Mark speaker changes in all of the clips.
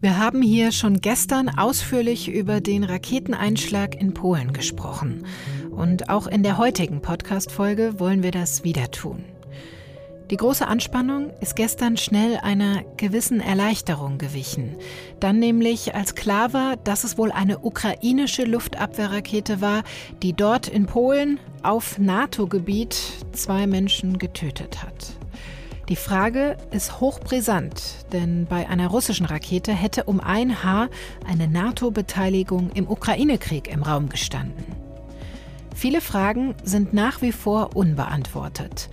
Speaker 1: Wir haben hier schon gestern ausführlich über den Raketeneinschlag in Polen gesprochen. Und auch in der heutigen Podcast-Folge wollen wir das wieder tun. Die große Anspannung ist gestern schnell einer gewissen Erleichterung gewichen. Dann nämlich, als klar war, dass es wohl eine ukrainische Luftabwehrrakete war, die dort in Polen auf NATO-Gebiet zwei Menschen getötet hat. Die Frage ist hochbrisant, denn bei einer russischen Rakete hätte um ein Haar eine NATO-Beteiligung im Ukraine-Krieg im Raum gestanden. Viele Fragen sind nach wie vor unbeantwortet.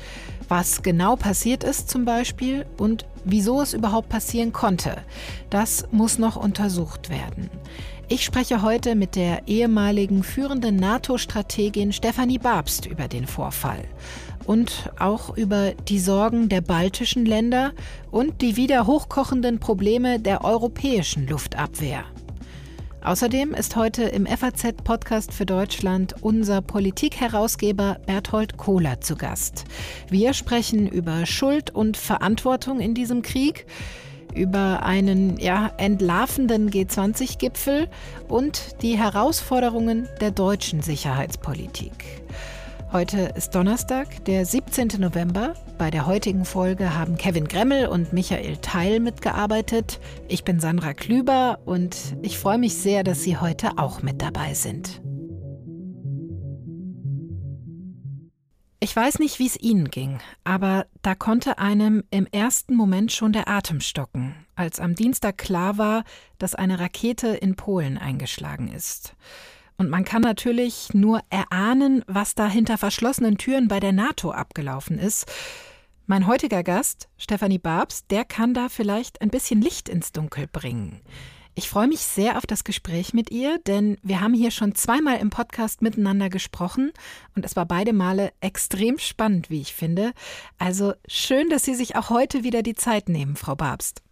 Speaker 1: Was genau passiert ist zum Beispiel und wieso es überhaupt passieren konnte, das muss noch untersucht werden. Ich spreche heute mit der ehemaligen führenden NATO-Strategin Stefanie Babst über den Vorfall und auch über die Sorgen der baltischen Länder und die wieder hochkochenden Probleme der europäischen Luftabwehr. Außerdem ist heute im FAZ-Podcast für Deutschland unser Politikherausgeber Berthold Kohler zu Gast. Wir sprechen über Schuld und Verantwortung in diesem Krieg, über einen ja, entlarvenden G20-Gipfel und die Herausforderungen der deutschen Sicherheitspolitik. Heute ist Donnerstag, der 17. November. Bei der heutigen Folge haben Kevin Gremmel und Michael Teil mitgearbeitet. Ich bin Sandra Klüber und ich freue mich sehr, dass Sie heute auch mit dabei sind. Ich weiß nicht, wie es Ihnen ging, aber da konnte einem im ersten Moment schon der Atem stocken, als am Dienstag klar war, dass eine Rakete in Polen eingeschlagen ist. Und man kann natürlich nur erahnen, was da hinter verschlossenen Türen bei der NATO abgelaufen ist. Mein heutiger Gast, Stefanie Babs, der kann da vielleicht ein bisschen Licht ins Dunkel bringen. Ich freue mich sehr auf das Gespräch mit ihr, denn wir haben hier schon zweimal im Podcast miteinander gesprochen und es war beide Male extrem spannend, wie ich finde. Also schön, dass Sie sich auch heute wieder die Zeit nehmen, Frau Babst.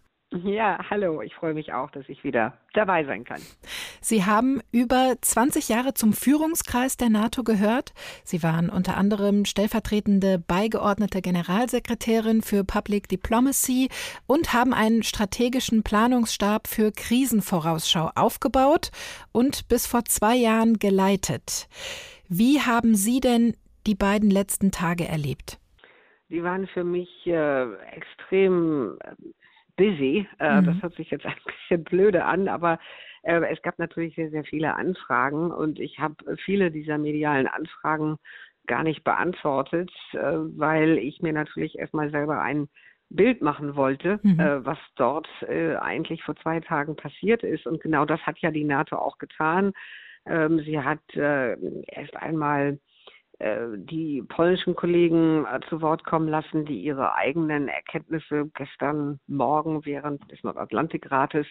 Speaker 2: Ja, hallo, ich freue mich auch, dass ich wieder dabei sein kann.
Speaker 1: Sie haben über 20 Jahre zum Führungskreis der NATO gehört. Sie waren unter anderem stellvertretende beigeordnete Generalsekretärin für Public Diplomacy und haben einen strategischen Planungsstab für Krisenvorausschau aufgebaut und bis vor zwei Jahren geleitet. Wie haben Sie denn die beiden letzten Tage erlebt?
Speaker 2: Die waren für mich äh, extrem busy. Äh, mhm. Das hört sich jetzt ein bisschen blöde an, aber äh, es gab natürlich sehr, sehr viele Anfragen und ich habe viele dieser medialen Anfragen gar nicht beantwortet, äh, weil ich mir natürlich erstmal selber ein Bild machen wollte, mhm. äh, was dort äh, eigentlich vor zwei Tagen passiert ist. Und genau das hat ja die NATO auch getan. Ähm, sie hat äh, erst einmal äh, die polnischen Kollegen äh, zu Wort kommen lassen, die ihre eigenen Erkenntnisse gestern Morgen während des Nordatlantikrates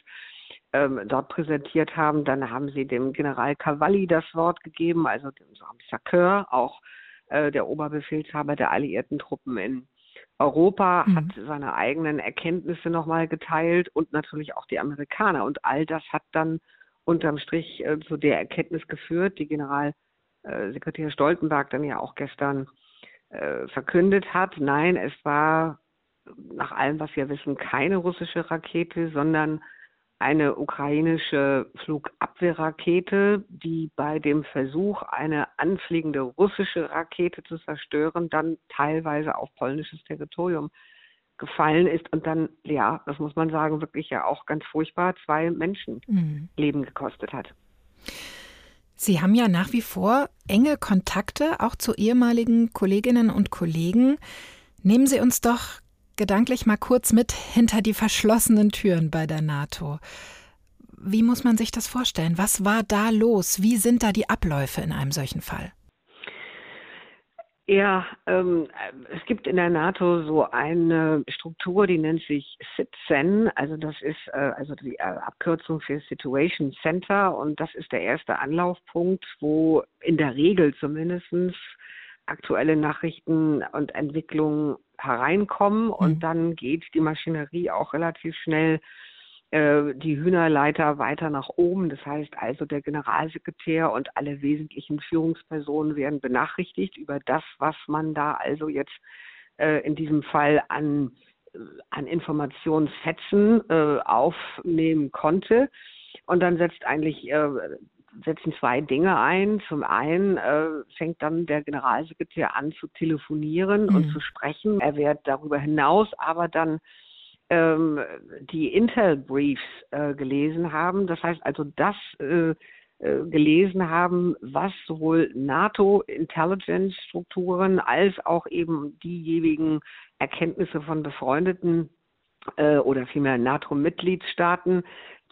Speaker 2: ähm, dort präsentiert haben. Dann haben sie dem General Cavalli das Wort gegeben, also dem Sakur, auch äh, der Oberbefehlshaber der alliierten Truppen in Europa, mhm. hat seine eigenen Erkenntnisse nochmal geteilt und natürlich auch die Amerikaner. Und all das hat dann unterm Strich äh, zu der Erkenntnis geführt, die General äh, Sekretär Stoltenberg dann ja auch gestern äh, verkündet hat. Nein, es war nach allem, was wir wissen, keine russische Rakete, sondern eine ukrainische Flugabwehrrakete, die bei dem Versuch, eine anfliegende russische Rakete zu zerstören, dann teilweise auf polnisches Territorium gefallen ist und dann, ja, das muss man sagen, wirklich ja auch ganz furchtbar zwei Menschen mhm. Leben gekostet hat.
Speaker 1: Sie haben ja nach wie vor enge Kontakte auch zu ehemaligen Kolleginnen und Kollegen. Nehmen Sie uns doch gedanklich mal kurz mit hinter die verschlossenen Türen bei der NATO. Wie muss man sich das vorstellen? Was war da los? Wie sind da die Abläufe in einem solchen Fall?
Speaker 2: Ja, ähm, es gibt in der NATO so eine Struktur, die nennt sich SITCEN, also das ist äh, also die äh, Abkürzung für Situation Center. Und das ist der erste Anlaufpunkt, wo in der Regel zumindestens aktuelle Nachrichten und Entwicklungen hereinkommen. Und mhm. dann geht die Maschinerie auch relativ schnell äh, die Hühnerleiter weiter nach oben. Das heißt also, der Generalsekretär und alle wesentlichen Führungspersonen werden benachrichtigt über das, was man da also jetzt äh, in diesem Fall an an Informationsfetzen äh, aufnehmen konnte. Und dann setzt eigentlich äh, setzen zwei Dinge ein. Zum einen äh, fängt dann der Generalsekretär an zu telefonieren mhm. und zu sprechen. Er wird darüber hinaus aber dann ähm, die Intel-Briefs äh, gelesen haben. Das heißt also das äh, äh gelesen haben, was sowohl NATO-Intelligence-Strukturen als auch eben diejenigen Erkenntnisse von befreundeten äh, oder vielmehr NATO-Mitgliedstaaten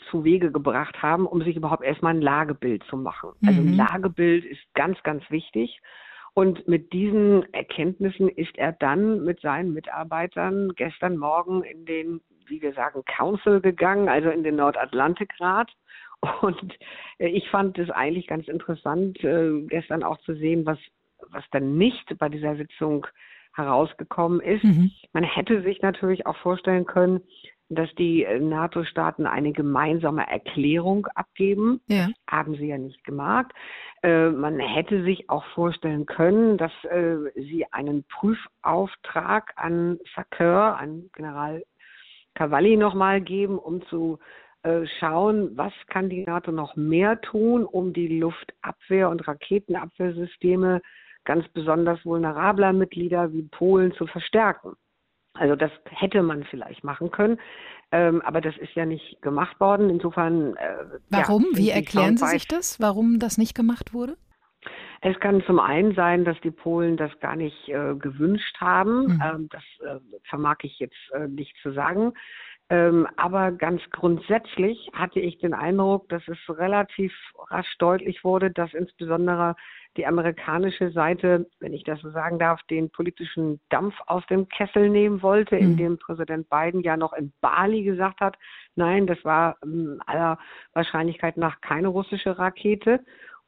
Speaker 2: zu Wege gebracht haben, um sich überhaupt erstmal ein Lagebild zu machen. Also ein mhm. Lagebild ist ganz, ganz wichtig. Und mit diesen Erkenntnissen ist er dann mit seinen Mitarbeitern gestern Morgen in den, wie wir sagen, Council gegangen, also in den Nordatlantikrat. Und ich fand es eigentlich ganz interessant, äh, gestern auch zu sehen, was, was dann nicht bei dieser Sitzung herausgekommen ist. Mhm. Man hätte sich natürlich auch vorstellen können, dass die äh, NATO-Staaten eine gemeinsame Erklärung abgeben. Ja. Haben sie ja nicht gemacht. Äh, man hätte sich auch vorstellen können, dass äh, sie einen Prüfauftrag an Sakeur, an General Cavalli nochmal geben, um zu äh, schauen, was kann die NATO noch mehr tun, um die Luftabwehr- und Raketenabwehrsysteme ganz besonders vulnerabler Mitglieder wie Polen zu verstärken. Also das hätte man vielleicht machen können, ähm, aber das ist ja nicht gemacht worden. Insofern. Äh,
Speaker 1: Warum? Ja, Wie erklären Sie sich das? Warum das nicht gemacht wurde?
Speaker 2: Es kann zum einen sein, dass die Polen das gar nicht äh, gewünscht haben. Mhm. Ähm, das äh, vermag ich jetzt äh, nicht zu sagen. Ähm, aber ganz grundsätzlich hatte ich den Eindruck, dass es relativ rasch deutlich wurde, dass insbesondere die amerikanische Seite, wenn ich das so sagen darf, den politischen Dampf aus dem Kessel nehmen wollte, mhm. indem Präsident Biden ja noch in Bali gesagt hat, nein, das war ähm, aller Wahrscheinlichkeit nach keine russische Rakete.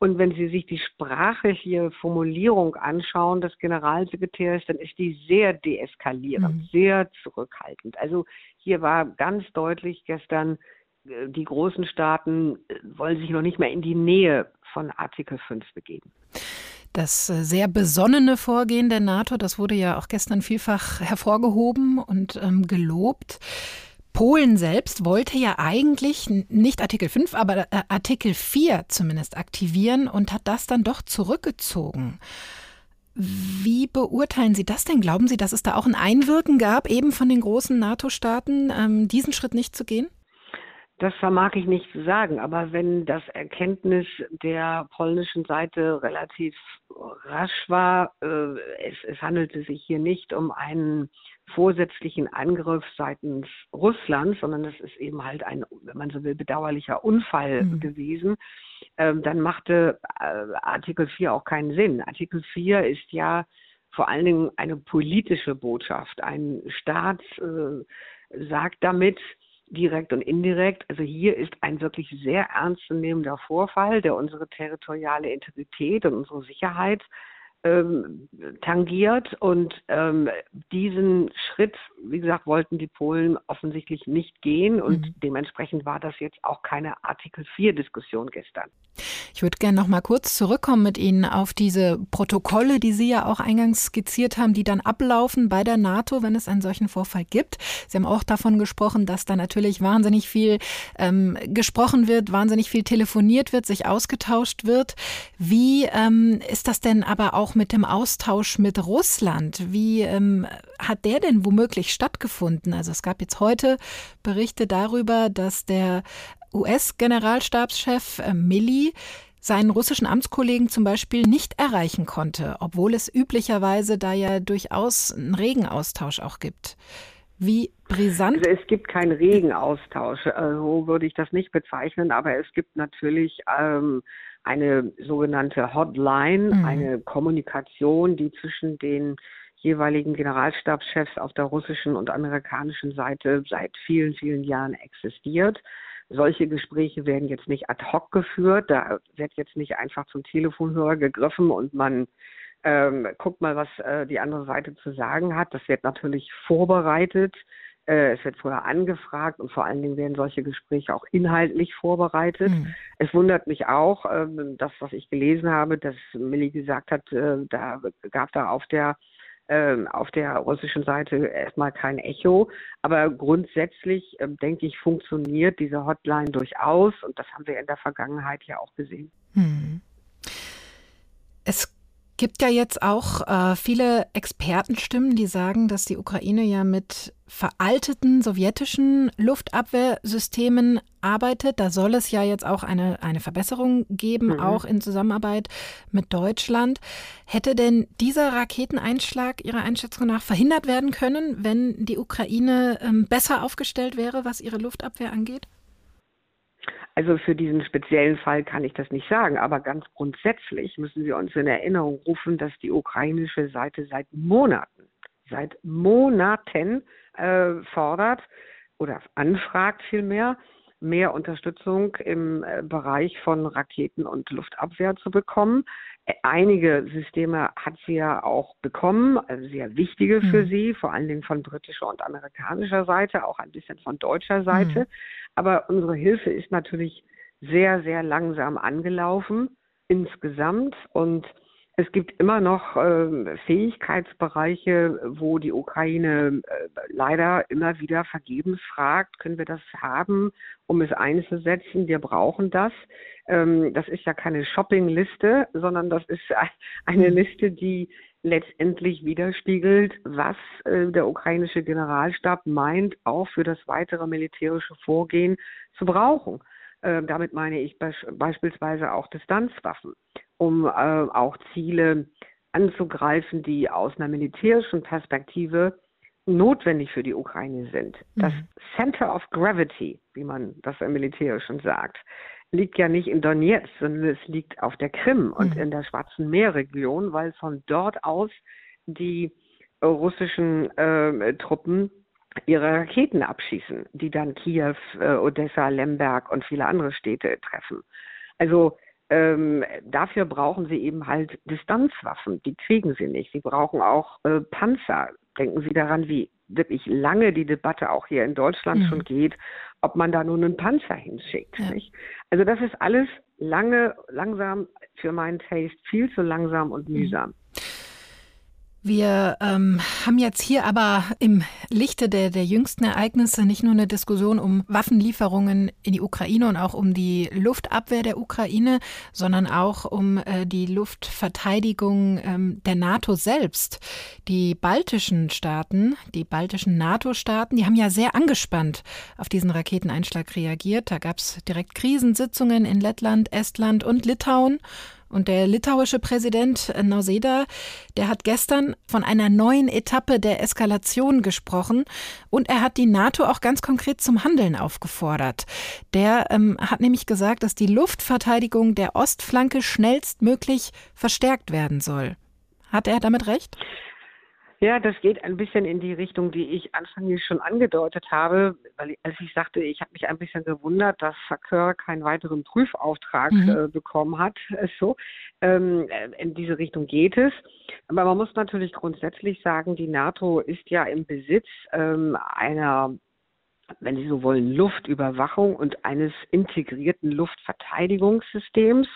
Speaker 2: Und wenn Sie sich die sprachliche Formulierung anschauen des Generalsekretärs, dann ist die sehr deeskalierend, mhm. sehr zurückhaltend. Also hier war ganz deutlich gestern, äh, die großen Staaten äh, wollen sich noch nicht mehr in die Nähe von Artikel 5 begeben.
Speaker 1: Das äh, sehr besonnene Vorgehen der NATO, das wurde ja auch gestern vielfach hervorgehoben und ähm, gelobt. Polen selbst wollte ja eigentlich nicht Artikel 5, aber äh, Artikel 4 zumindest aktivieren und hat das dann doch zurückgezogen. Wie beurteilen Sie das denn? Glauben Sie, dass es da auch ein Einwirken gab, eben von den großen NATO-Staaten, ähm, diesen Schritt nicht zu gehen?
Speaker 2: Das vermag ich nicht zu sagen, aber wenn das Erkenntnis der polnischen Seite relativ rasch war, äh, es, es handelte sich hier nicht um einen vorsätzlichen Angriff seitens Russlands, sondern es ist eben halt ein, wenn man so will, bedauerlicher Unfall mhm. gewesen, ähm, dann machte äh, Artikel 4 auch keinen Sinn. Artikel 4 ist ja vor allen Dingen eine politische Botschaft. Ein Staat äh, sagt damit, direkt und indirekt. Also hier ist ein wirklich sehr ernstzunehmender Vorfall, der unsere territoriale Integrität und unsere Sicherheit ähm, tangiert. Und ähm, diesen Schritt, wie gesagt, wollten die Polen offensichtlich nicht gehen. Und mhm. dementsprechend war das jetzt auch keine Artikel 4-Diskussion gestern.
Speaker 1: Ich würde gerne noch mal kurz zurückkommen mit Ihnen auf diese Protokolle, die Sie ja auch eingangs skizziert haben, die dann ablaufen bei der NATO, wenn es einen solchen Vorfall gibt. Sie haben auch davon gesprochen, dass da natürlich wahnsinnig viel ähm, gesprochen wird, wahnsinnig viel telefoniert wird, sich ausgetauscht wird. Wie ähm, ist das denn aber auch mit dem Austausch mit Russland? Wie ähm, hat der denn womöglich stattgefunden? Also es gab jetzt heute Berichte darüber, dass der US-Generalstabschef äh, Milley seinen russischen Amtskollegen zum Beispiel nicht erreichen konnte, obwohl es üblicherweise da ja durchaus einen Regenaustausch auch gibt. Wie brisant?
Speaker 2: Also es gibt keinen Regenaustausch, äh, so würde ich das nicht bezeichnen, aber es gibt natürlich ähm, eine sogenannte Hotline, mhm. eine Kommunikation, die zwischen den jeweiligen Generalstabschefs auf der russischen und amerikanischen Seite seit vielen, vielen Jahren existiert. Solche Gespräche werden jetzt nicht ad hoc geführt. Da wird jetzt nicht einfach zum Telefonhörer gegriffen und man ähm, guckt mal, was äh, die andere Seite zu sagen hat. Das wird natürlich vorbereitet. Äh, es wird vorher angefragt und vor allen Dingen werden solche Gespräche auch inhaltlich vorbereitet. Mhm. Es wundert mich auch, ähm, das, was ich gelesen habe, dass Millie gesagt hat, äh, da gab da auf der ähm, auf der russischen Seite erstmal kein Echo. Aber grundsätzlich, äh, denke ich, funktioniert diese Hotline durchaus und das haben wir in der Vergangenheit ja auch gesehen. Hm.
Speaker 1: Es gibt ja jetzt auch äh, viele Expertenstimmen, die sagen, dass die Ukraine ja mit veralteten sowjetischen Luftabwehrsystemen arbeitet. Da soll es ja jetzt auch eine, eine Verbesserung geben, mhm. auch in Zusammenarbeit mit Deutschland. Hätte denn dieser Raketeneinschlag Ihrer Einschätzung nach verhindert werden können, wenn die Ukraine ähm, besser aufgestellt wäre, was ihre Luftabwehr angeht?
Speaker 2: Also für diesen speziellen Fall kann ich das nicht sagen, aber ganz grundsätzlich müssen wir uns in Erinnerung rufen, dass die ukrainische Seite seit Monaten, seit Monaten äh, fordert oder anfragt vielmehr, mehr Unterstützung im äh, Bereich von Raketen und Luftabwehr zu bekommen. Einige Systeme hat sie ja auch bekommen, also sehr wichtige für mhm. sie, vor allen Dingen von britischer und amerikanischer Seite, auch ein bisschen von deutscher Seite. Mhm. Aber unsere Hilfe ist natürlich sehr, sehr langsam angelaufen insgesamt und es gibt immer noch äh, Fähigkeitsbereiche, wo die Ukraine äh, leider immer wieder vergebens fragt, können wir das haben, um es einzusetzen? Wir brauchen das. Ähm, das ist ja keine Shoppingliste, sondern das ist eine mhm. Liste, die letztendlich widerspiegelt, was äh, der ukrainische Generalstab meint, auch für das weitere militärische Vorgehen zu brauchen. Äh, damit meine ich be beispielsweise auch Distanzwaffen um äh, auch Ziele anzugreifen, die aus einer militärischen Perspektive notwendig für die Ukraine sind. Das mhm. Center of Gravity, wie man das im Militärischen sagt, liegt ja nicht in Donetsk, sondern es liegt auf der Krim und mhm. in der Schwarzen Meerregion, weil von dort aus die russischen äh, Truppen ihre Raketen abschießen, die dann Kiew, äh, Odessa, Lemberg und viele andere Städte treffen. Also ähm, dafür brauchen sie eben halt Distanzwaffen. Die kriegen sie nicht. Sie brauchen auch äh, Panzer. Denken Sie daran, wie wirklich lange die Debatte auch hier in Deutschland mhm. schon geht, ob man da nun einen Panzer hinschickt. Ja. Also das ist alles lange, langsam für meinen Taste viel zu langsam und mhm. mühsam. Mhm.
Speaker 1: Wir ähm, haben jetzt hier aber im Lichte der, der jüngsten Ereignisse nicht nur eine Diskussion um Waffenlieferungen in die Ukraine und auch um die Luftabwehr der Ukraine, sondern auch um äh, die Luftverteidigung ähm, der NATO selbst. Die baltischen Staaten, die baltischen NATO-Staaten, die haben ja sehr angespannt auf diesen Raketeneinschlag reagiert. Da gab es direkt Krisensitzungen in Lettland, Estland und Litauen. Und der litauische Präsident Nauseda, der hat gestern von einer neuen Etappe der Eskalation gesprochen und er hat die NATO auch ganz konkret zum Handeln aufgefordert. Der ähm, hat nämlich gesagt, dass die Luftverteidigung der Ostflanke schnellstmöglich verstärkt werden soll. Hat er damit recht?
Speaker 2: Ja, das geht ein bisschen in die Richtung, die ich anfänglich schon angedeutet habe, weil als ich sagte, ich habe mich ein bisschen gewundert, dass Fakör keinen weiteren Prüfauftrag mhm. äh, bekommen hat. So, ähm, in diese Richtung geht es. Aber man muss natürlich grundsätzlich sagen, die NATO ist ja im Besitz ähm, einer wenn Sie so wollen, Luftüberwachung und eines integrierten Luftverteidigungssystems.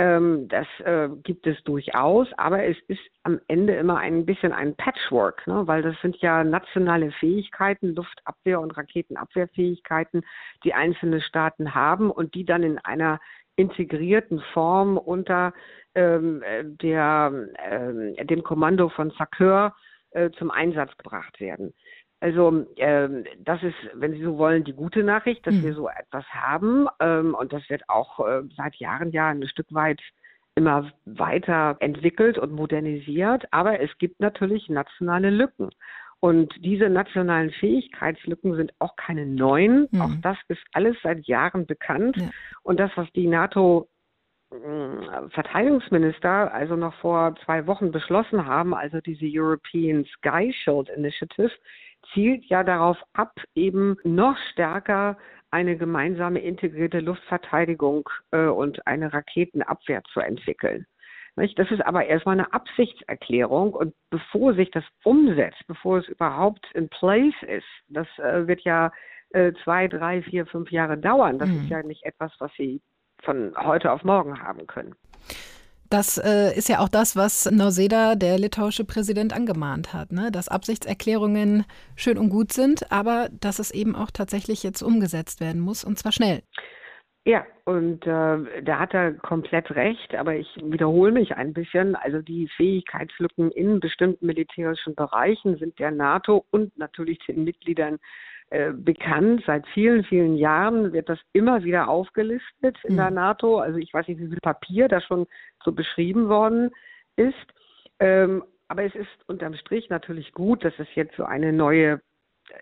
Speaker 2: Ähm, das äh, gibt es durchaus, aber es ist am Ende immer ein bisschen ein Patchwork, ne? weil das sind ja nationale Fähigkeiten, Luftabwehr- und Raketenabwehrfähigkeiten, die einzelne Staaten haben und die dann in einer integrierten Form unter ähm, der, äh, dem Kommando von SACEUR äh, zum Einsatz gebracht werden. Also ähm, das ist, wenn Sie so wollen, die gute Nachricht, dass mhm. wir so etwas haben ähm, und das wird auch äh, seit Jahren ja ein Stück weit immer weiter entwickelt und modernisiert. Aber es gibt natürlich nationale Lücken. Und diese nationalen Fähigkeitslücken sind auch keine neuen. Mhm. Auch das ist alles seit Jahren bekannt. Ja. Und das, was die NATO hm, Verteidigungsminister also noch vor zwei Wochen beschlossen haben, also diese European Sky Shield Initiative, zielt ja darauf ab, eben noch stärker eine gemeinsame integrierte Luftverteidigung äh, und eine Raketenabwehr zu entwickeln. Nicht? Das ist aber erstmal eine Absichtserklärung und bevor sich das umsetzt, bevor es überhaupt in place ist, das äh, wird ja äh, zwei, drei, vier, fünf Jahre dauern. Das mhm. ist ja nicht etwas, was Sie von heute auf morgen haben können.
Speaker 1: Das äh, ist ja auch das, was Nauseda, der litauische Präsident, angemahnt hat, ne? dass Absichtserklärungen schön und gut sind, aber dass es eben auch tatsächlich jetzt umgesetzt werden muss und zwar schnell.
Speaker 2: Ja, und äh, da hat er komplett recht, aber ich wiederhole mich ein bisschen. Also die Fähigkeitslücken in bestimmten militärischen Bereichen sind der NATO und natürlich den Mitgliedern äh, bekannt. Seit vielen, vielen Jahren wird das immer wieder aufgelistet in mhm. der NATO. Also ich weiß nicht, wie viel Papier da schon so beschrieben worden ist. Ähm, aber es ist unterm Strich natürlich gut, dass es jetzt so eine neue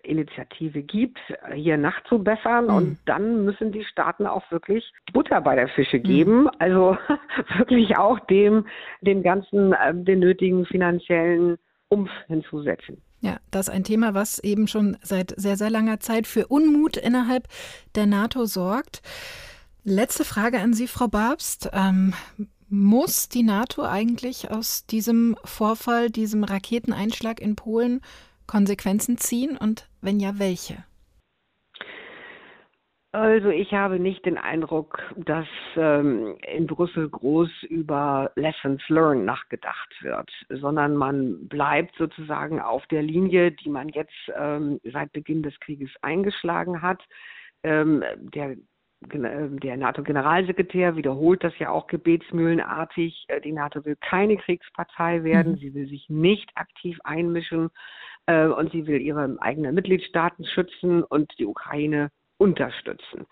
Speaker 2: Initiative gibt, hier nachzubessern. Mhm. Und dann müssen die Staaten auch wirklich Butter bei der Fische geben. Mhm. Also wirklich auch dem, dem ganzen, äh, den nötigen finanziellen Umf hinzusetzen.
Speaker 1: Das ein Thema, was eben schon seit sehr, sehr langer Zeit für Unmut innerhalb der NATO sorgt. Letzte Frage an Sie, Frau Babst. Ähm, muss die NATO eigentlich aus diesem Vorfall, diesem Raketeneinschlag in Polen Konsequenzen ziehen und wenn ja, welche?
Speaker 2: Also ich habe nicht den Eindruck, dass ähm, in Brüssel groß über Lessons Learned nachgedacht wird, sondern man bleibt sozusagen auf der Linie, die man jetzt ähm, seit Beginn des Krieges eingeschlagen hat. Ähm, der der NATO-Generalsekretär wiederholt das ja auch gebetsmühlenartig. Äh, die NATO will keine Kriegspartei werden. Mhm. Sie will sich nicht aktiv einmischen äh, und sie will ihre eigenen Mitgliedstaaten schützen und die Ukraine unterstützen.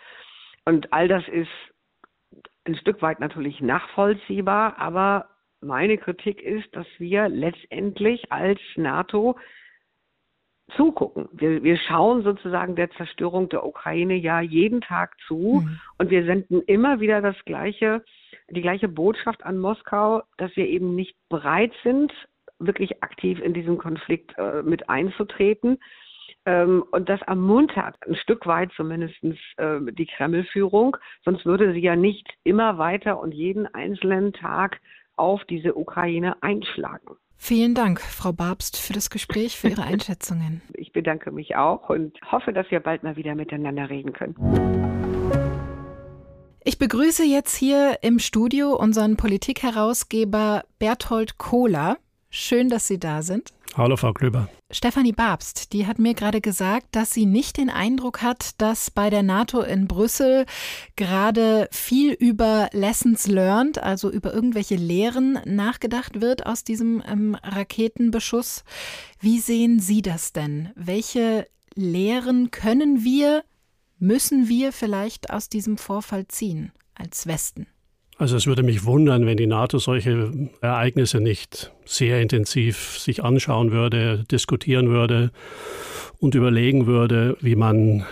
Speaker 2: Und all das ist ein Stück weit natürlich nachvollziehbar, aber meine Kritik ist, dass wir letztendlich als NATO zugucken. Wir, wir schauen sozusagen der Zerstörung der Ukraine ja jeden Tag zu mhm. und wir senden immer wieder das gleiche, die gleiche Botschaft an Moskau, dass wir eben nicht bereit sind, wirklich aktiv in diesen Konflikt äh, mit einzutreten. Ähm, und das ermuntert ein Stück weit zumindest äh, die Kreml-Führung. Sonst würde sie ja nicht immer weiter und jeden einzelnen Tag auf diese Ukraine einschlagen.
Speaker 1: Vielen Dank, Frau Babst, für das Gespräch, für Ihre Einschätzungen.
Speaker 2: Ich bedanke mich auch und hoffe, dass wir bald mal wieder miteinander reden können.
Speaker 1: Ich begrüße jetzt hier im Studio unseren Politikherausgeber Berthold Kohler. Schön, dass Sie da sind.
Speaker 3: Hallo, Frau Klöber.
Speaker 1: Stefanie Babst, die hat mir gerade gesagt, dass sie nicht den Eindruck hat, dass bei der NATO in Brüssel gerade viel über Lessons learned, also über irgendwelche Lehren nachgedacht wird aus diesem ähm, Raketenbeschuss. Wie sehen Sie das denn? Welche Lehren können wir, müssen wir vielleicht aus diesem Vorfall ziehen als Westen?
Speaker 3: Also es würde mich wundern, wenn die NATO solche Ereignisse nicht sehr intensiv sich anschauen würde, diskutieren würde und überlegen würde, wie man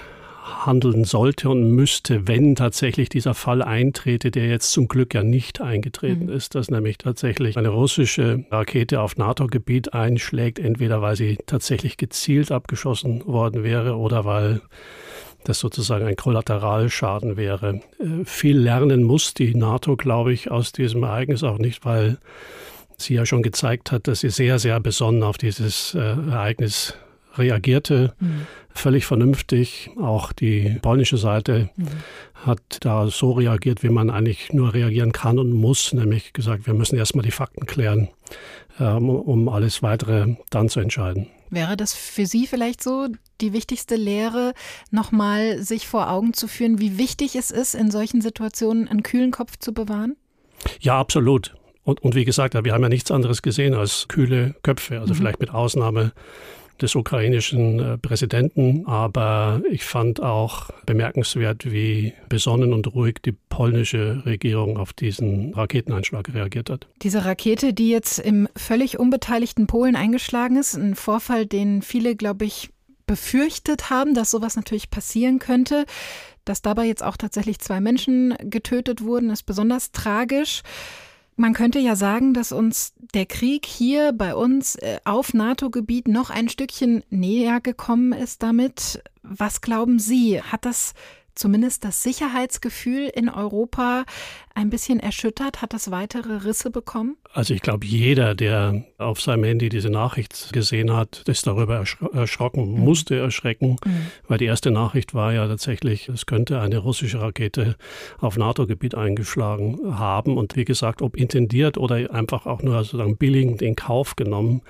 Speaker 3: handeln sollte und müsste, wenn tatsächlich dieser Fall eintrete, der jetzt zum Glück ja nicht eingetreten mhm. ist, dass nämlich tatsächlich eine russische Rakete auf NATO-Gebiet einschlägt, entweder weil sie tatsächlich gezielt abgeschossen worden wäre oder weil das sozusagen ein Kollateralschaden wäre. Äh, viel lernen muss die NATO, glaube ich, aus diesem Ereignis auch nicht, weil sie ja schon gezeigt hat, dass sie sehr, sehr besonnen auf dieses äh, Ereignis reagierte. Mhm. Völlig vernünftig. Auch die polnische Seite mhm. hat da so reagiert, wie man eigentlich nur reagieren kann und muss, nämlich gesagt, wir müssen erstmal die Fakten klären, ähm, um alles weitere dann zu entscheiden.
Speaker 1: Wäre das für Sie vielleicht so die wichtigste Lehre, nochmal sich vor Augen zu führen, wie wichtig es ist, in solchen Situationen einen kühlen Kopf zu bewahren?
Speaker 3: Ja, absolut. Und, und wie gesagt, wir haben ja nichts anderes gesehen als kühle Köpfe, also mhm. vielleicht mit Ausnahme des ukrainischen äh, Präsidenten. Aber ich fand auch bemerkenswert, wie besonnen und ruhig die polnische Regierung auf diesen Raketeneinschlag reagiert hat.
Speaker 1: Diese Rakete, die jetzt im völlig unbeteiligten Polen eingeschlagen ist, ein Vorfall, den viele, glaube ich, befürchtet haben, dass sowas natürlich passieren könnte. Dass dabei jetzt auch tatsächlich zwei Menschen getötet wurden, ist besonders tragisch. Man könnte ja sagen, dass uns der Krieg hier bei uns äh, auf NATO-Gebiet noch ein Stückchen näher gekommen ist damit. Was glauben Sie? Hat das zumindest das Sicherheitsgefühl in Europa ein bisschen erschüttert? Hat das weitere Risse bekommen?
Speaker 3: Also ich glaube, jeder, der auf seinem Handy diese Nachricht gesehen hat, ist darüber erschrocken, mhm. musste erschrecken, mhm. weil die erste Nachricht war ja tatsächlich, es könnte eine russische Rakete auf NATO-Gebiet eingeschlagen haben. Und wie gesagt, ob intendiert oder einfach auch nur sozusagen billigend in Kauf genommen,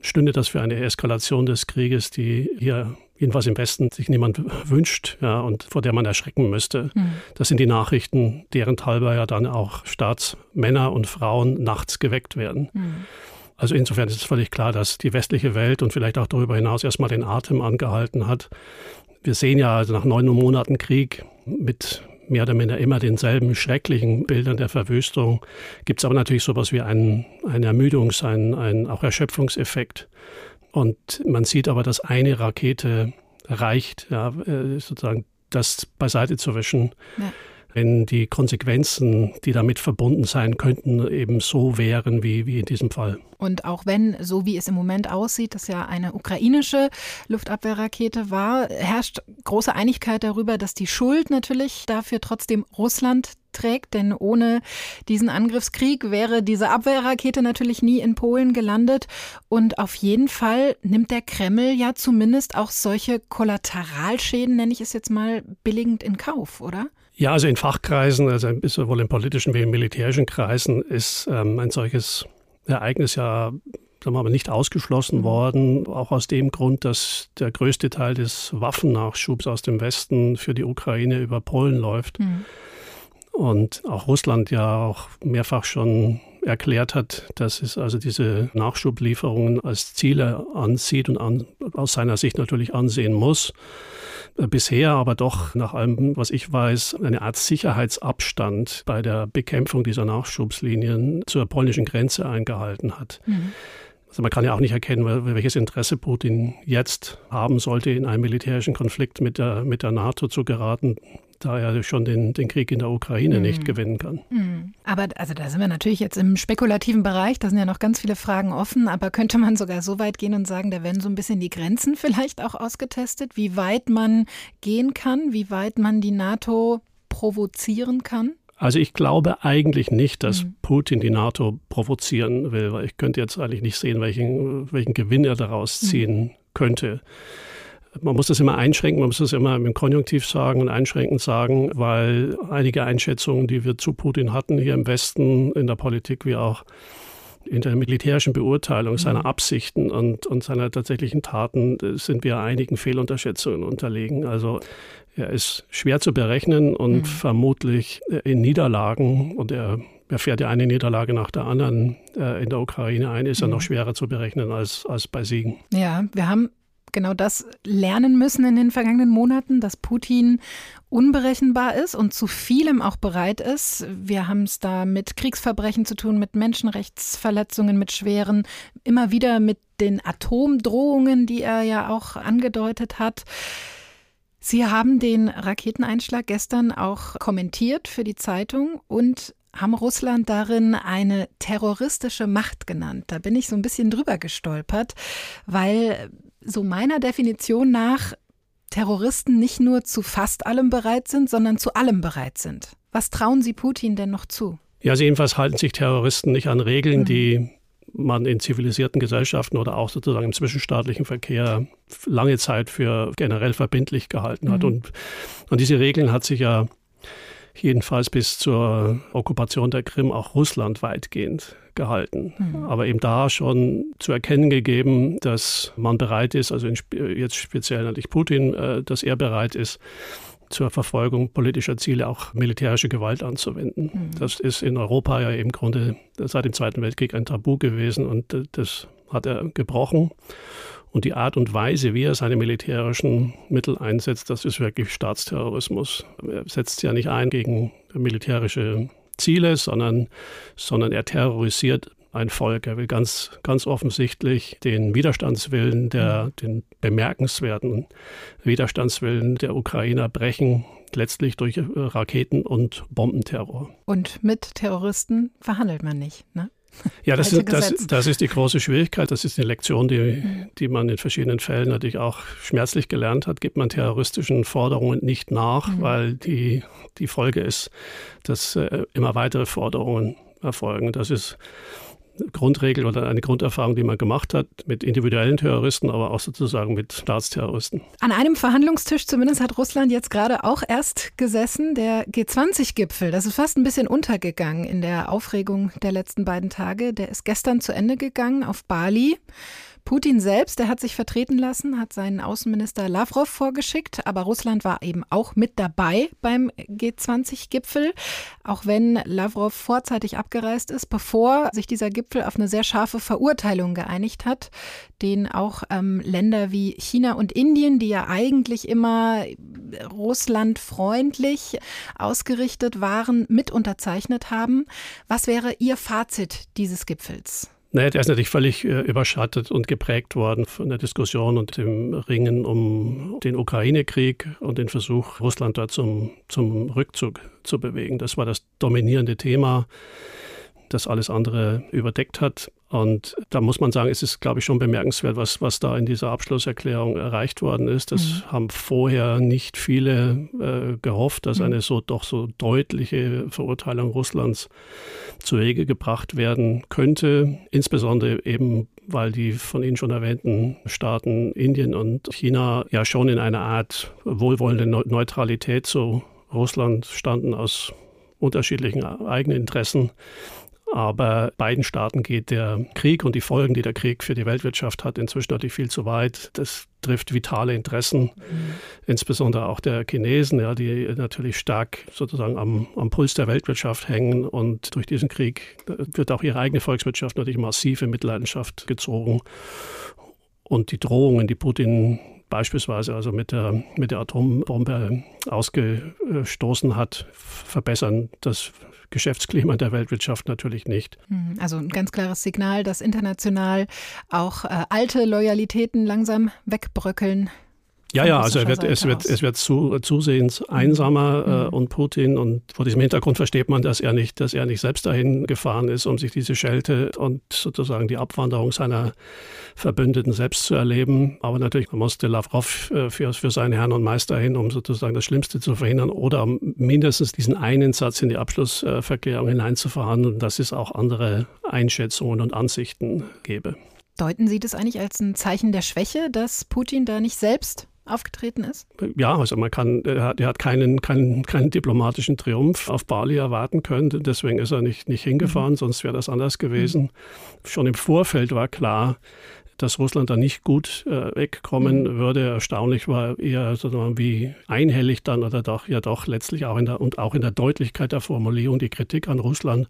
Speaker 3: stünde das für eine Eskalation des Krieges, die hier jedenfalls im Westen sich niemand wünscht ja, und vor der man erschrecken müsste. Mhm. Das sind die Nachrichten, deren halber ja dann auch Staatsmänner und Frauen nachts geweckt werden. Mhm. Also insofern ist es völlig klar, dass die westliche Welt und vielleicht auch darüber hinaus erstmal den Atem angehalten hat. Wir sehen ja also nach neun Monaten Krieg mit mehr oder minder immer denselben schrecklichen Bildern der Verwüstung, gibt es aber natürlich sowas wie einen, einen Ermüdungs-, einen, einen auch Erschöpfungseffekt. Und man sieht aber, dass eine Rakete reicht, ja, äh, sozusagen das beiseite zu wischen. Ja. Wenn die Konsequenzen, die damit verbunden sein könnten, eben so wären wie, wie in diesem Fall.
Speaker 1: Und auch wenn, so wie es im Moment aussieht, das ja eine ukrainische Luftabwehrrakete war, herrscht große Einigkeit darüber, dass die Schuld natürlich dafür trotzdem Russland trägt, denn ohne diesen Angriffskrieg wäre diese Abwehrrakete natürlich nie in Polen gelandet. Und auf jeden Fall nimmt der Kreml ja zumindest auch solche Kollateralschäden, nenne ich es jetzt mal, billigend in Kauf, oder?
Speaker 3: Ja, also in Fachkreisen, also sowohl in politischen wie in militärischen Kreisen, ist ähm, ein solches Ereignis ja sagen wir mal, nicht ausgeschlossen mhm. worden, auch aus dem Grund, dass der größte Teil des Waffennachschubs aus dem Westen für die Ukraine über Polen läuft. Mhm. Und auch Russland ja auch mehrfach schon erklärt hat, dass es also diese Nachschublieferungen als Ziele ansieht und an, aus seiner Sicht natürlich ansehen muss. Bisher aber doch, nach allem, was ich weiß, eine Art Sicherheitsabstand bei der Bekämpfung dieser Nachschubslinien zur polnischen Grenze eingehalten hat. Mhm. Also man kann ja auch nicht erkennen, welches Interesse Putin jetzt haben sollte, in einen militärischen Konflikt mit der, mit der NATO zu geraten da er schon den, den Krieg in der Ukraine mhm. nicht gewinnen kann.
Speaker 1: Mhm. Aber also da sind wir natürlich jetzt im spekulativen Bereich, da sind ja noch ganz viele Fragen offen, aber könnte man sogar so weit gehen und sagen, da werden so ein bisschen die Grenzen vielleicht auch ausgetestet, wie weit man gehen kann, wie weit man die NATO provozieren kann?
Speaker 3: Also ich glaube eigentlich nicht, dass mhm. Putin die NATO provozieren will, weil ich könnte jetzt eigentlich nicht sehen, welchen, welchen Gewinn er daraus mhm. ziehen könnte man muss das immer einschränken, man muss das immer im Konjunktiv sagen und einschränkend sagen, weil einige Einschätzungen, die wir zu Putin hatten hier im Westen, in der Politik wie auch in der militärischen Beurteilung seiner mhm. Absichten und, und seiner tatsächlichen Taten sind wir einigen Fehlunterschätzungen unterlegen. Also er ist schwer zu berechnen und mhm. vermutlich in Niederlagen und er er fährt ja eine Niederlage nach der anderen äh, in der Ukraine ein, ist er noch mhm. schwerer zu berechnen als, als bei Siegen.
Speaker 1: Ja, wir haben genau das lernen müssen in den vergangenen Monaten, dass Putin unberechenbar ist und zu vielem auch bereit ist. Wir haben es da mit Kriegsverbrechen zu tun, mit Menschenrechtsverletzungen, mit schweren, immer wieder mit den Atomdrohungen, die er ja auch angedeutet hat. Sie haben den Raketeneinschlag gestern auch kommentiert für die Zeitung und haben Russland darin eine terroristische Macht genannt. Da bin ich so ein bisschen drüber gestolpert, weil so meiner Definition nach Terroristen nicht nur zu fast allem bereit sind, sondern zu allem bereit sind. Was trauen Sie Putin denn noch zu?
Speaker 3: Ja, also jedenfalls halten sich Terroristen nicht an Regeln, mhm. die man in zivilisierten Gesellschaften oder auch sozusagen im zwischenstaatlichen Verkehr lange Zeit für generell verbindlich gehalten hat. Mhm. Und an diese Regeln hat sich ja jedenfalls bis zur Okkupation der Krim auch Russland weitgehend gehalten. Mhm. Aber eben da schon zu erkennen gegeben, dass man bereit ist, also jetzt speziell natürlich Putin, äh, dass er bereit ist, zur Verfolgung politischer Ziele auch militärische Gewalt anzuwenden. Mhm. Das ist in Europa ja im Grunde seit dem Zweiten Weltkrieg ein Tabu gewesen und das hat er gebrochen. Und die Art und Weise, wie er seine militärischen Mittel einsetzt, das ist wirklich Staatsterrorismus. Er setzt ja nicht ein gegen militärische Ziele, sondern, sondern er terrorisiert ein Volk. Er will ganz, ganz offensichtlich den Widerstandswillen, der, den bemerkenswerten Widerstandswillen der Ukrainer brechen, letztlich durch Raketen- und Bombenterror.
Speaker 1: Und mit Terroristen verhandelt man nicht, ne?
Speaker 3: Ja, das, ist, das, das, ist die große Schwierigkeit. Das ist eine Lektion, die, die man in verschiedenen Fällen natürlich auch schmerzlich gelernt hat. Gibt man terroristischen Forderungen nicht nach, mhm. weil die, die Folge ist, dass äh, immer weitere Forderungen erfolgen. Das ist Grundregel oder eine Grunderfahrung, die man gemacht hat mit individuellen Terroristen, aber auch sozusagen mit Staatsterroristen.
Speaker 1: An einem Verhandlungstisch zumindest hat Russland jetzt gerade auch erst gesessen, der G20-Gipfel. Das ist fast ein bisschen untergegangen in der Aufregung der letzten beiden Tage. Der ist gestern zu Ende gegangen auf Bali. Putin selbst, der hat sich vertreten lassen, hat seinen Außenminister Lavrov vorgeschickt, aber Russland war eben auch mit dabei beim G20-Gipfel, auch wenn Lavrov vorzeitig abgereist ist, bevor sich dieser Gipfel auf eine sehr scharfe Verurteilung geeinigt hat, den auch ähm, Länder wie China und Indien, die ja eigentlich immer russlandfreundlich ausgerichtet waren, mit unterzeichnet haben. Was wäre Ihr Fazit dieses Gipfels?
Speaker 3: Naja, der ist natürlich völlig äh, überschattet und geprägt worden von der Diskussion und dem Ringen um den Ukraine-Krieg und den Versuch, Russland da zum, zum Rückzug zu bewegen. Das war das dominierende Thema, das alles andere überdeckt hat. Und da muss man sagen, es ist, glaube ich, schon bemerkenswert, was, was da in dieser Abschlusserklärung erreicht worden ist. Das mhm. haben vorher nicht viele äh, gehofft, dass mhm. eine so doch so deutliche Verurteilung Russlands zu Wege gebracht werden könnte. Insbesondere eben, weil die von Ihnen schon erwähnten Staaten Indien und China ja schon in einer Art wohlwollende Neutralität zu Russland standen aus unterschiedlichen eigenen Interessen. Aber beiden Staaten geht der Krieg und die Folgen, die der Krieg für die Weltwirtschaft hat, inzwischen natürlich viel zu weit. Das trifft vitale Interessen, mhm. insbesondere auch der Chinesen, ja, die natürlich stark sozusagen am, am Puls der Weltwirtschaft hängen. Und durch diesen Krieg wird auch ihre eigene Volkswirtschaft natürlich massiv in Mitleidenschaft gezogen. Und die Drohungen, die Putin beispielsweise also mit der, mit der Atombombe ausgestoßen hat, verbessern das Geschäftsklima der Weltwirtschaft natürlich nicht.
Speaker 1: Hm, also ein ganz klares Signal, dass international auch äh, alte Loyalitäten langsam wegbröckeln.
Speaker 3: Ja, ja, also wird, es, wird, es wird zu, zusehends einsamer mhm. äh, und Putin und vor diesem Hintergrund versteht man, dass er nicht, dass er nicht selbst dahin gefahren ist, um sich diese Schelte und sozusagen die Abwanderung seiner Verbündeten selbst zu erleben. Aber natürlich musste Lavrov äh, für, für seinen Herrn und Meister hin, um sozusagen das Schlimmste zu verhindern oder mindestens diesen einen Satz in die Abschlussverklärung hineinzuverhandeln, dass es auch andere Einschätzungen und Ansichten gäbe.
Speaker 1: Deuten Sie das eigentlich als ein Zeichen der Schwäche, dass Putin da nicht selbst aufgetreten ist?
Speaker 3: Ja, also man kann, er hat, er hat keinen, keinen, keinen diplomatischen Triumph auf Bali erwarten können. Deswegen ist er nicht, nicht hingefahren, mhm. sonst wäre das anders gewesen. Mhm. Schon im Vorfeld war klar, dass Russland da nicht gut äh, wegkommen mhm. würde. Erstaunlich war eher sozusagen wie einhellig dann oder doch ja doch letztlich auch in der und auch in der Deutlichkeit der Formulierung die Kritik an Russland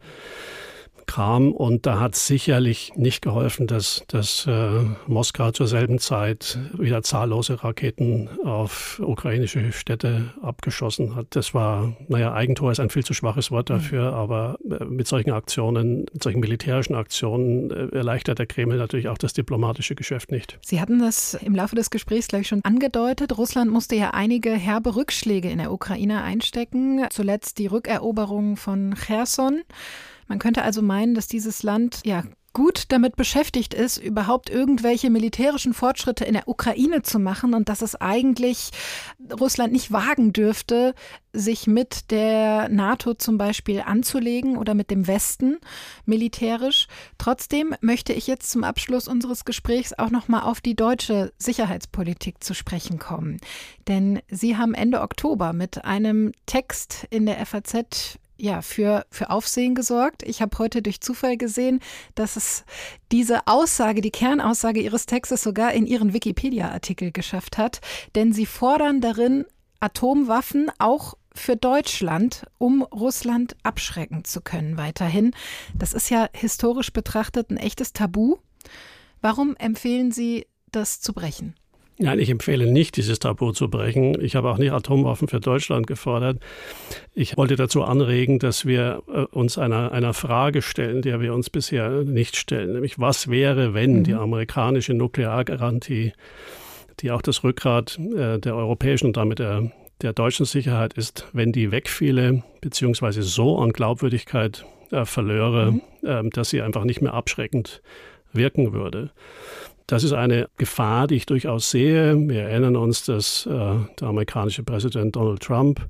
Speaker 3: kam. Und da hat sicherlich nicht geholfen, dass, dass äh, Moskau zur selben Zeit wieder zahllose Raketen auf ukrainische Städte abgeschossen hat. Das war, naja, Eigentor ist ein viel zu schwaches Wort dafür, mhm. aber äh, mit solchen Aktionen, mit solchen militärischen Aktionen äh, erleichtert der Kreml natürlich auch das diplomatische Geschäft nicht.
Speaker 1: Sie hatten das im Laufe des Gesprächs, glaube ich, schon angedeutet. Russland musste ja einige herbe Rückschläge in der Ukraine einstecken. Zuletzt die Rückeroberung von Cherson. Man könnte also meinen, dass dieses Land ja gut damit beschäftigt ist, überhaupt irgendwelche militärischen Fortschritte in der Ukraine zu machen und dass es eigentlich Russland nicht wagen dürfte, sich mit der NATO zum Beispiel anzulegen oder mit dem Westen militärisch. Trotzdem möchte ich jetzt zum Abschluss unseres Gesprächs auch noch mal auf die deutsche Sicherheitspolitik zu sprechen kommen, denn Sie haben Ende Oktober mit einem Text in der FAZ ja, für, für Aufsehen gesorgt. Ich habe heute durch Zufall gesehen, dass es diese Aussage, die Kernaussage Ihres Textes sogar in Ihren Wikipedia-Artikel geschafft hat. Denn Sie fordern darin Atomwaffen auch für Deutschland, um Russland abschrecken zu können weiterhin. Das ist ja historisch betrachtet ein echtes Tabu. Warum empfehlen Sie, das zu brechen?
Speaker 3: Nein, ich empfehle nicht, dieses Tabu zu brechen. Ich habe auch nicht Atomwaffen für Deutschland gefordert. Ich wollte dazu anregen, dass wir äh, uns einer, einer Frage stellen, der wir uns bisher nicht stellen, nämlich was wäre, wenn mhm. die amerikanische Nukleargarantie, die auch das Rückgrat äh, der europäischen und damit der, der deutschen Sicherheit ist, wenn die wegfiele, beziehungsweise so an Glaubwürdigkeit äh, verlöre, mhm. äh, dass sie einfach nicht mehr abschreckend wirken würde. Das ist eine Gefahr, die ich durchaus sehe. Wir erinnern uns, dass äh, der amerikanische Präsident Donald Trump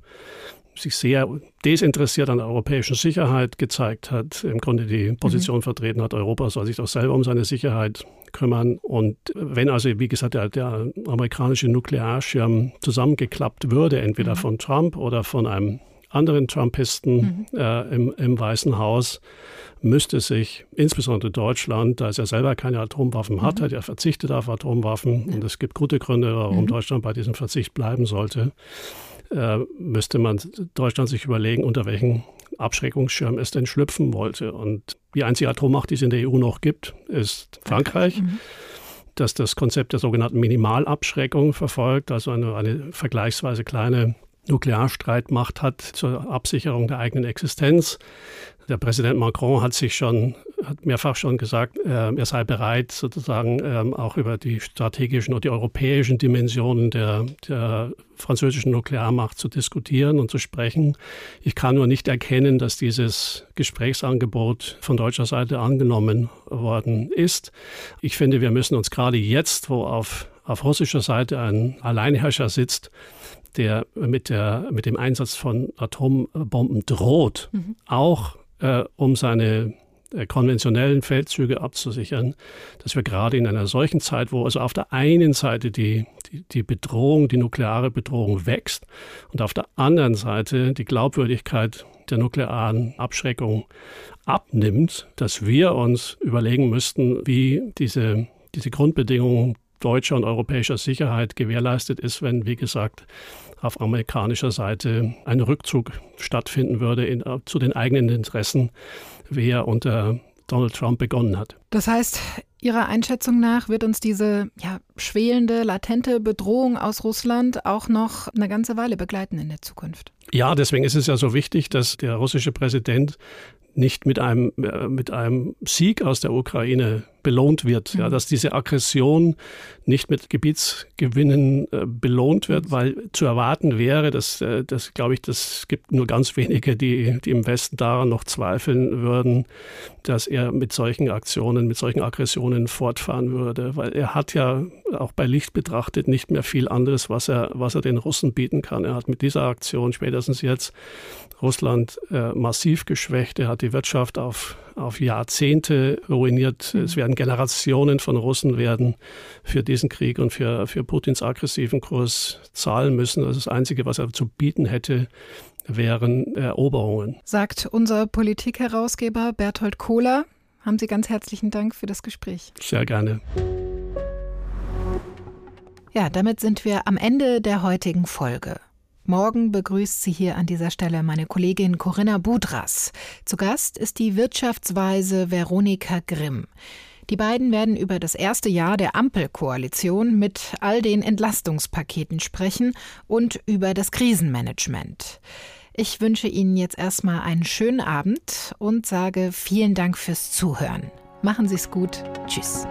Speaker 3: sich sehr desinteressiert an der europäischen Sicherheit gezeigt hat, im Grunde die Position mhm. vertreten hat, Europa soll sich doch selber um seine Sicherheit kümmern. Und wenn also, wie gesagt, der, der amerikanische Nuklearschirm zusammengeklappt würde, entweder mhm. von Trump oder von einem anderen Trumpisten mhm. äh, im, im Weißen Haus, müsste sich insbesondere Deutschland, da es ja selber keine Atomwaffen hat, mhm. hat ja verzichtet auf Atomwaffen ja. und es gibt gute Gründe, warum mhm. Deutschland bei diesem Verzicht bleiben sollte, äh, müsste man Deutschland sich überlegen, unter welchen Abschreckungsschirm es denn schlüpfen wollte. Und die einzige Atommacht, die es in der EU noch gibt, ist Frankreich. Mhm. das das Konzept der sogenannten Minimalabschreckung verfolgt, also eine, eine vergleichsweise kleine Nuklearstreitmacht hat zur Absicherung der eigenen Existenz. Der Präsident Macron hat sich schon, hat mehrfach schon gesagt, äh, er sei bereit, sozusagen äh, auch über die strategischen und die europäischen Dimensionen der, der französischen Nuklearmacht zu diskutieren und zu sprechen. Ich kann nur nicht erkennen, dass dieses Gesprächsangebot von deutscher Seite angenommen worden ist. Ich finde, wir müssen uns gerade jetzt, wo auf, auf russischer Seite ein Alleinherrscher sitzt, der mit, der, mit dem Einsatz von Atombomben droht, mhm. auch äh, um seine äh, konventionellen Feldzüge abzusichern, dass wir gerade in einer solchen Zeit, wo also auf der einen Seite die, die, die, Bedrohung, die nukleare Bedrohung wächst und auf der anderen Seite die Glaubwürdigkeit der nuklearen Abschreckung abnimmt, dass wir uns überlegen müssten, wie diese, diese Grundbedingungen deutscher und europäischer Sicherheit gewährleistet ist, wenn, wie gesagt, auf amerikanischer Seite ein Rückzug stattfinden würde in, zu den eigenen Interessen, wie er unter Donald Trump begonnen hat.
Speaker 1: Das heißt, Ihrer Einschätzung nach wird uns diese ja, schwelende, latente Bedrohung aus Russland auch noch eine ganze Weile begleiten in der Zukunft?
Speaker 3: Ja, deswegen ist es ja so wichtig, dass der russische Präsident nicht mit einem, äh, mit einem Sieg aus der Ukraine belohnt wird, ja, mhm. dass diese Aggression nicht mit Gebietsgewinnen äh, belohnt wird, mhm. weil zu erwarten wäre, dass, äh, das glaube ich, das gibt nur ganz wenige, die, die im Westen daran noch zweifeln würden, dass er mit solchen Aktionen, mit solchen Aggressionen fortfahren würde, weil er hat ja auch bei Licht betrachtet nicht mehr viel anderes, was er, was er den Russen bieten kann. Er hat mit dieser Aktion spätestens jetzt Russland äh, massiv geschwächt. Er hat die Wirtschaft auf, auf Jahrzehnte ruiniert. Mhm. Es werden Generationen von Russen werden für diesen Krieg und für, für Putins aggressiven Kurs zahlen müssen. Das ist das Einzige, was er zu bieten hätte, wären Eroberungen.
Speaker 1: Sagt unser Politikherausgeber Berthold Kohler. Haben Sie ganz herzlichen Dank für das Gespräch.
Speaker 3: Sehr gerne.
Speaker 1: Ja, damit sind wir am Ende der heutigen Folge. Morgen begrüßt sie hier an dieser Stelle meine Kollegin Corinna Budras. Zu Gast ist die Wirtschaftsweise Veronika Grimm. Die beiden werden über das erste Jahr der Ampelkoalition mit all den Entlastungspaketen sprechen und über das Krisenmanagement. Ich wünsche Ihnen jetzt erstmal einen schönen Abend und sage vielen Dank fürs Zuhören. Machen Sie es gut. Tschüss.